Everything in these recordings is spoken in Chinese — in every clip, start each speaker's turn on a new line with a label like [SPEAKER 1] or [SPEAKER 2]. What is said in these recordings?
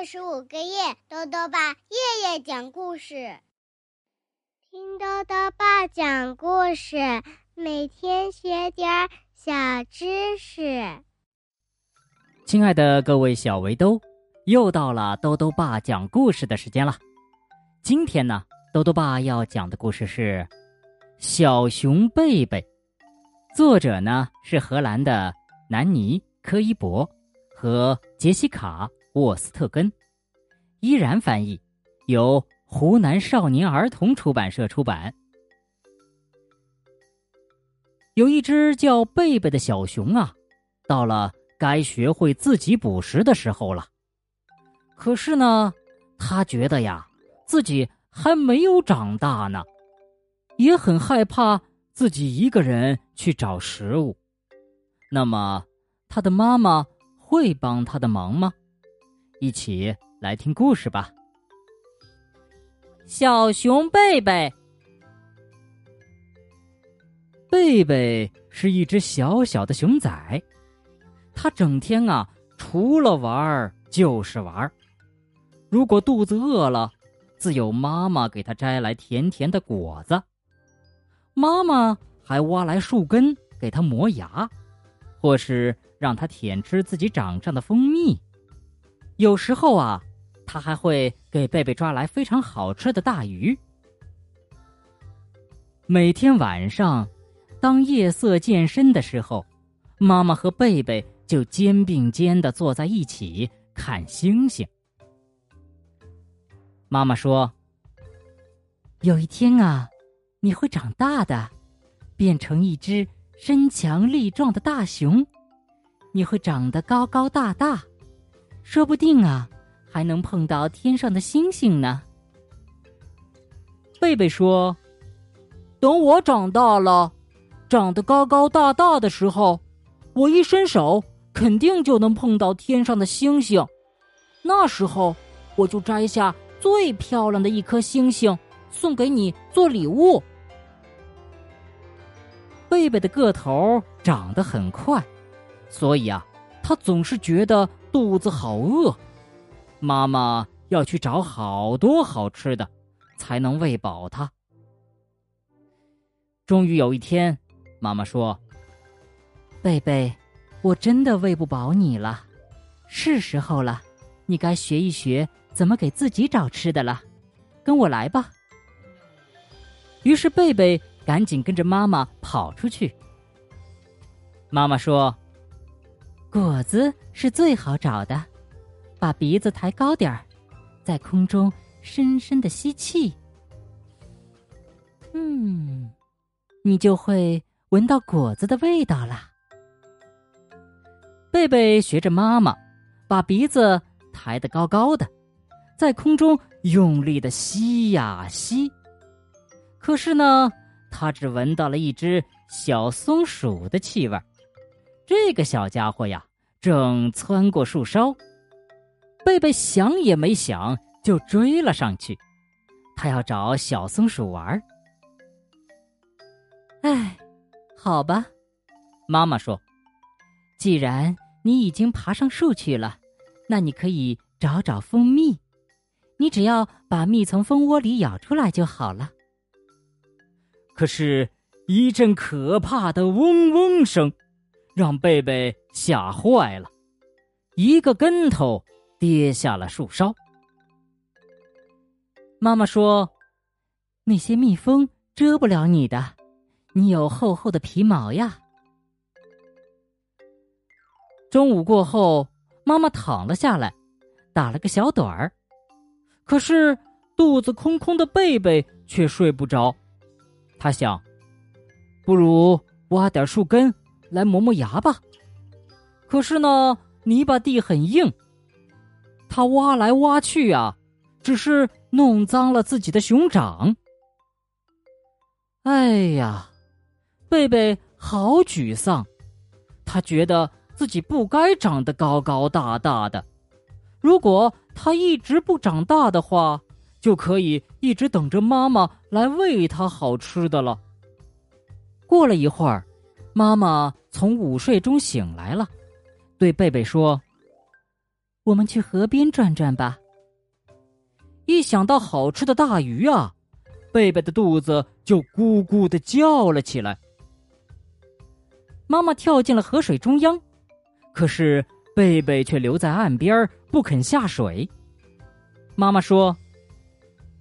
[SPEAKER 1] 二十五个月，豆豆爸夜夜讲故事，听豆豆爸讲故事，每天学点小知识。
[SPEAKER 2] 亲爱的各位小围兜，又到了豆豆爸讲故事的时间了。今天呢，豆豆爸要讲的故事是《小熊贝贝》，作者呢是荷兰的南尼·科伊伯和杰西卡。沃斯特根，依然翻译，由湖南少年儿童出版社出版。有一只叫贝贝的小熊啊，到了该学会自己捕食的时候了。可是呢，他觉得呀，自己还没有长大呢，也很害怕自己一个人去找食物。那么，他的妈妈会帮他的忙吗？一起来听故事吧。小熊贝贝，贝贝是一只小小的熊仔，它整天啊，除了玩就是玩。如果肚子饿了，自有妈妈给它摘来甜甜的果子，妈妈还挖来树根给它磨牙，或是让它舔吃自己掌上的蜂蜜。有时候啊，他还会给贝贝抓来非常好吃的大鱼。每天晚上，当夜色渐深的时候，妈妈和贝贝就肩并肩的坐在一起看星星。妈妈说：“有一天啊，你会长大的，变成一只身强力壮的大熊，你会长得高高大大。”说不定啊，还能碰到天上的星星呢。贝贝说：“等我长大了，长得高高大大的时候，我一伸手，肯定就能碰到天上的星星。那时候，我就摘下最漂亮的一颗星星，送给你做礼物。”贝贝的个头长得很快，所以啊，他总是觉得。肚子好饿，妈妈要去找好多好吃的，才能喂饱他。终于有一天，妈妈说：“贝贝，我真的喂不饱你了，是时候了，你该学一学怎么给自己找吃的了，跟我来吧。”于是贝贝赶紧跟着妈妈跑出去。妈妈说。果子是最好找的，把鼻子抬高点儿，在空中深深的吸气，嗯，你就会闻到果子的味道了。贝贝学着妈妈，把鼻子抬得高高的，在空中用力的吸呀吸，可是呢，他只闻到了一只小松鼠的气味儿。这个小家伙呀，正窜过树梢，贝贝想也没想就追了上去。他要找小松鼠玩。哎，好吧，妈妈说：“既然你已经爬上树去了，那你可以找找蜂蜜。你只要把蜜从蜂窝里舀出来就好了。”可是，一阵可怕的嗡嗡声。让贝贝吓坏了，一个跟头跌下了树梢。妈妈说：“那些蜜蜂蛰不了你的，你有厚厚的皮毛呀。”中午过后，妈妈躺了下来，打了个小盹儿。可是肚子空空的贝贝却睡不着。他想：“不如挖点树根。”来磨磨牙吧，可是呢，泥巴地很硬，他挖来挖去啊，只是弄脏了自己的熊掌。哎呀，贝贝好沮丧，他觉得自己不该长得高高大大的，如果他一直不长大的话，就可以一直等着妈妈来喂他好吃的了。过了一会儿。妈妈从午睡中醒来了，对贝贝说：“我们去河边转转吧。一想到好吃的大鱼啊，贝贝的肚子就咕咕的叫了起来。妈妈跳进了河水中央，可是贝贝却留在岸边不肯下水。妈妈说：“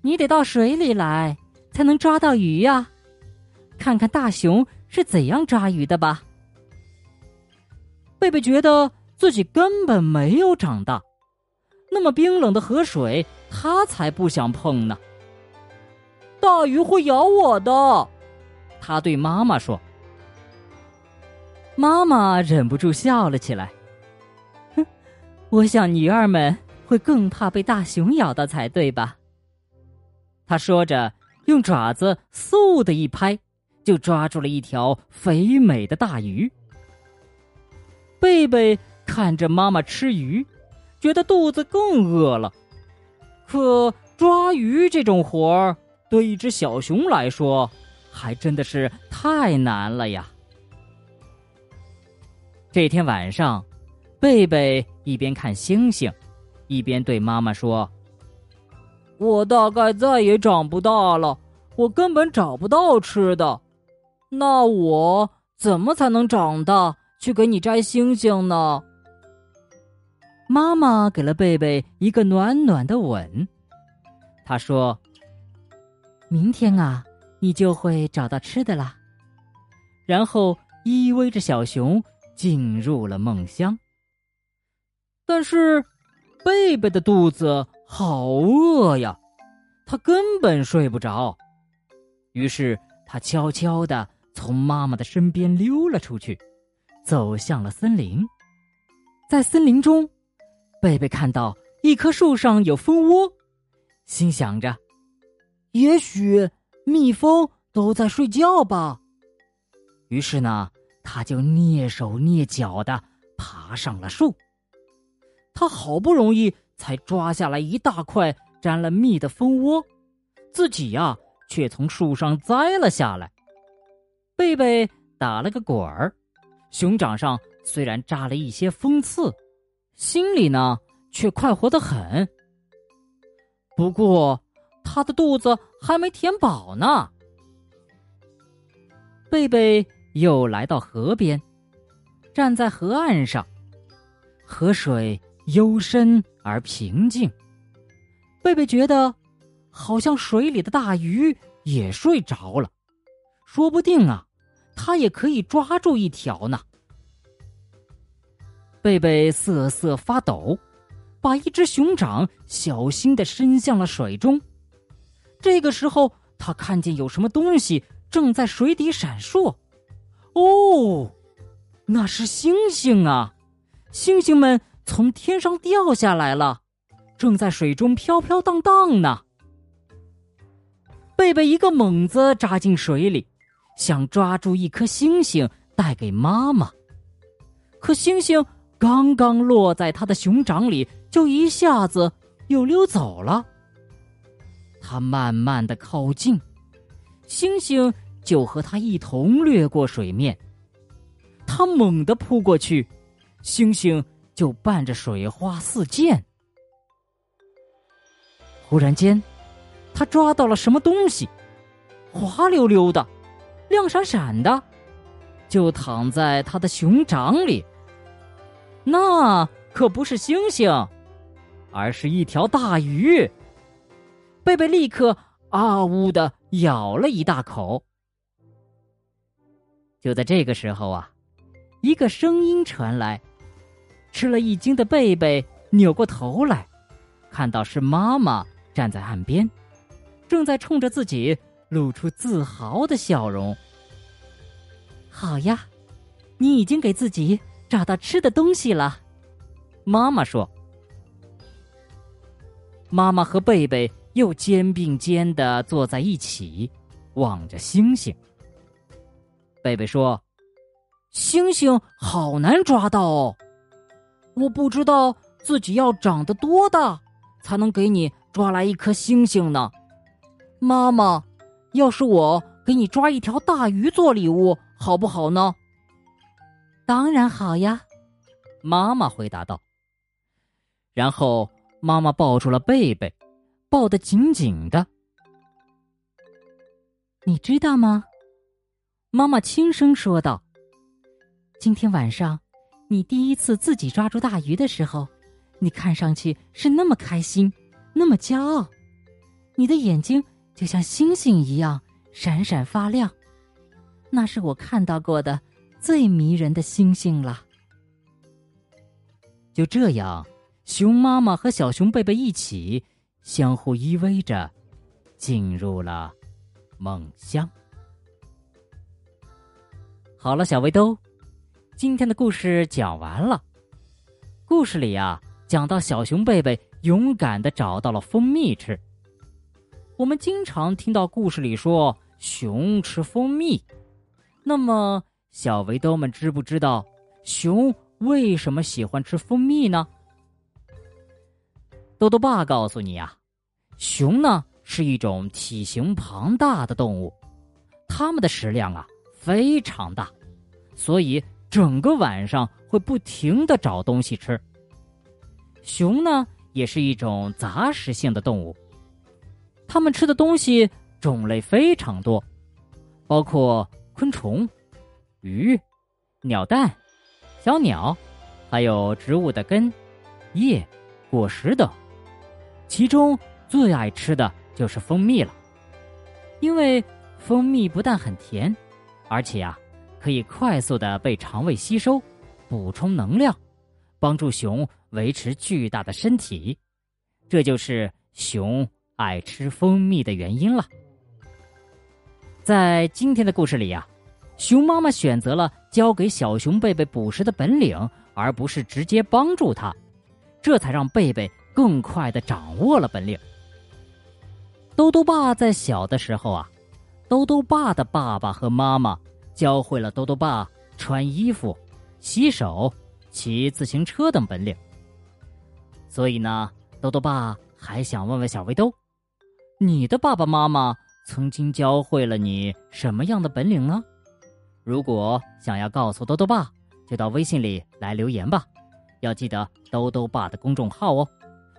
[SPEAKER 2] 你得到水里来，才能抓到鱼呀！看看大熊是怎样抓鱼的吧。”贝贝觉得自己根本没有长大，那么冰冷的河水，他才不想碰呢。大鱼会咬我的，他对妈妈说。妈妈忍不住笑了起来。哼，我想女儿们会更怕被大熊咬到才对吧？他说着，用爪子嗖的一拍，就抓住了一条肥美的大鱼。贝贝看着妈妈吃鱼，觉得肚子更饿了。可抓鱼这种活儿，对一只小熊来说，还真的是太难了呀。这天晚上，贝贝一边看星星，一边对妈妈说：“我大概再也长不大了，我根本找不到吃的。那我怎么才能长大？”去给你摘星星呢。妈妈给了贝贝一个暖暖的吻，她说：“明天啊，你就会找到吃的啦。”然后依偎着小熊进入了梦乡。但是，贝贝的肚子好饿呀，他根本睡不着。于是，他悄悄的从妈妈的身边溜了出去。走向了森林，在森林中，贝贝看到一棵树上有蜂窝，心想着：“也许蜜蜂都在睡觉吧。”于是呢，他就蹑手蹑脚的爬上了树。他好不容易才抓下来一大块沾了蜜的蜂窝，自己呀却从树上摘了下来。贝贝打了个滚儿。熊掌上虽然扎了一些蜂刺，心里呢却快活的很。不过，他的肚子还没填饱呢。贝贝又来到河边，站在河岸上，河水幽深而平静。贝贝觉得，好像水里的大鱼也睡着了，说不定啊。他也可以抓住一条呢。贝贝瑟瑟发抖，把一只熊掌小心的伸向了水中。这个时候，他看见有什么东西正在水底闪烁。哦，那是星星啊！星星们从天上掉下来了，正在水中飘飘荡荡呢。贝贝一个猛子扎进水里。想抓住一颗星星带给妈妈，可星星刚刚落在他的熊掌里，就一下子又溜走了。他慢慢的靠近，星星就和他一同掠过水面。他猛地扑过去，星星就伴着水花四溅。忽然间，他抓到了什么东西，滑溜溜的。亮闪闪的，就躺在他的熊掌里。那可不是星星，而是一条大鱼。贝贝立刻啊呜的咬了一大口。就在这个时候啊，一个声音传来，吃了一惊的贝贝扭过头来，看到是妈妈站在岸边，正在冲着自己。露出自豪的笑容。好呀，你已经给自己找到吃的东西了，妈妈说。妈妈和贝贝又肩并肩的坐在一起，望着星星。贝贝说：“星星好难抓到哦，我不知道自己要长得多大，才能给你抓来一颗星星呢，妈妈。”要是我给你抓一条大鱼做礼物，好不好呢？当然好呀，妈妈回答道。然后妈妈抱住了贝贝，抱得紧紧的。你知道吗？妈妈轻声说道：“今天晚上，你第一次自己抓住大鱼的时候，你看上去是那么开心，那么骄傲，你的眼睛就像星星一样闪闪发亮。那是我看到过的最迷人的星星了。”就这样，熊妈妈和小熊贝贝一起相互依偎着，进入了。梦乡。好了，小围兜，今天的故事讲完了。故事里啊，讲到小熊贝贝勇敢的找到了蜂蜜吃。我们经常听到故事里说熊吃蜂蜜，那么小围兜们知不知道熊为什么喜欢吃蜂蜜呢？豆豆爸告诉你啊，熊呢。是一种体型庞大的动物，它们的食量啊非常大，所以整个晚上会不停的找东西吃。熊呢也是一种杂食性的动物，它们吃的东西种类非常多，包括昆虫、鱼、鸟蛋、小鸟，还有植物的根、叶、果实等，其中最爱吃的。就是蜂蜜了，因为蜂蜜不但很甜，而且啊，可以快速的被肠胃吸收，补充能量，帮助熊维持巨大的身体，这就是熊爱吃蜂蜜的原因了。在今天的故事里呀，熊妈妈选择了教给小熊贝贝捕食的本领，而不是直接帮助他，这才让贝贝更快的掌握了本领。兜兜爸在小的时候啊，兜兜爸的爸爸和妈妈教会了兜兜爸穿衣服、洗手、骑自行车等本领。所以呢，兜兜爸还想问问小围兜，你的爸爸妈妈曾经教会了你什么样的本领呢？如果想要告诉兜兜爸，就到微信里来留言吧。要记得兜兜爸的公众号哦，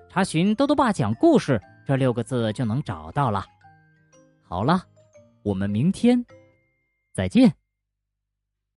[SPEAKER 2] 查询“兜兜爸讲故事”。这六个字就能找到了。好了，我们明天再见。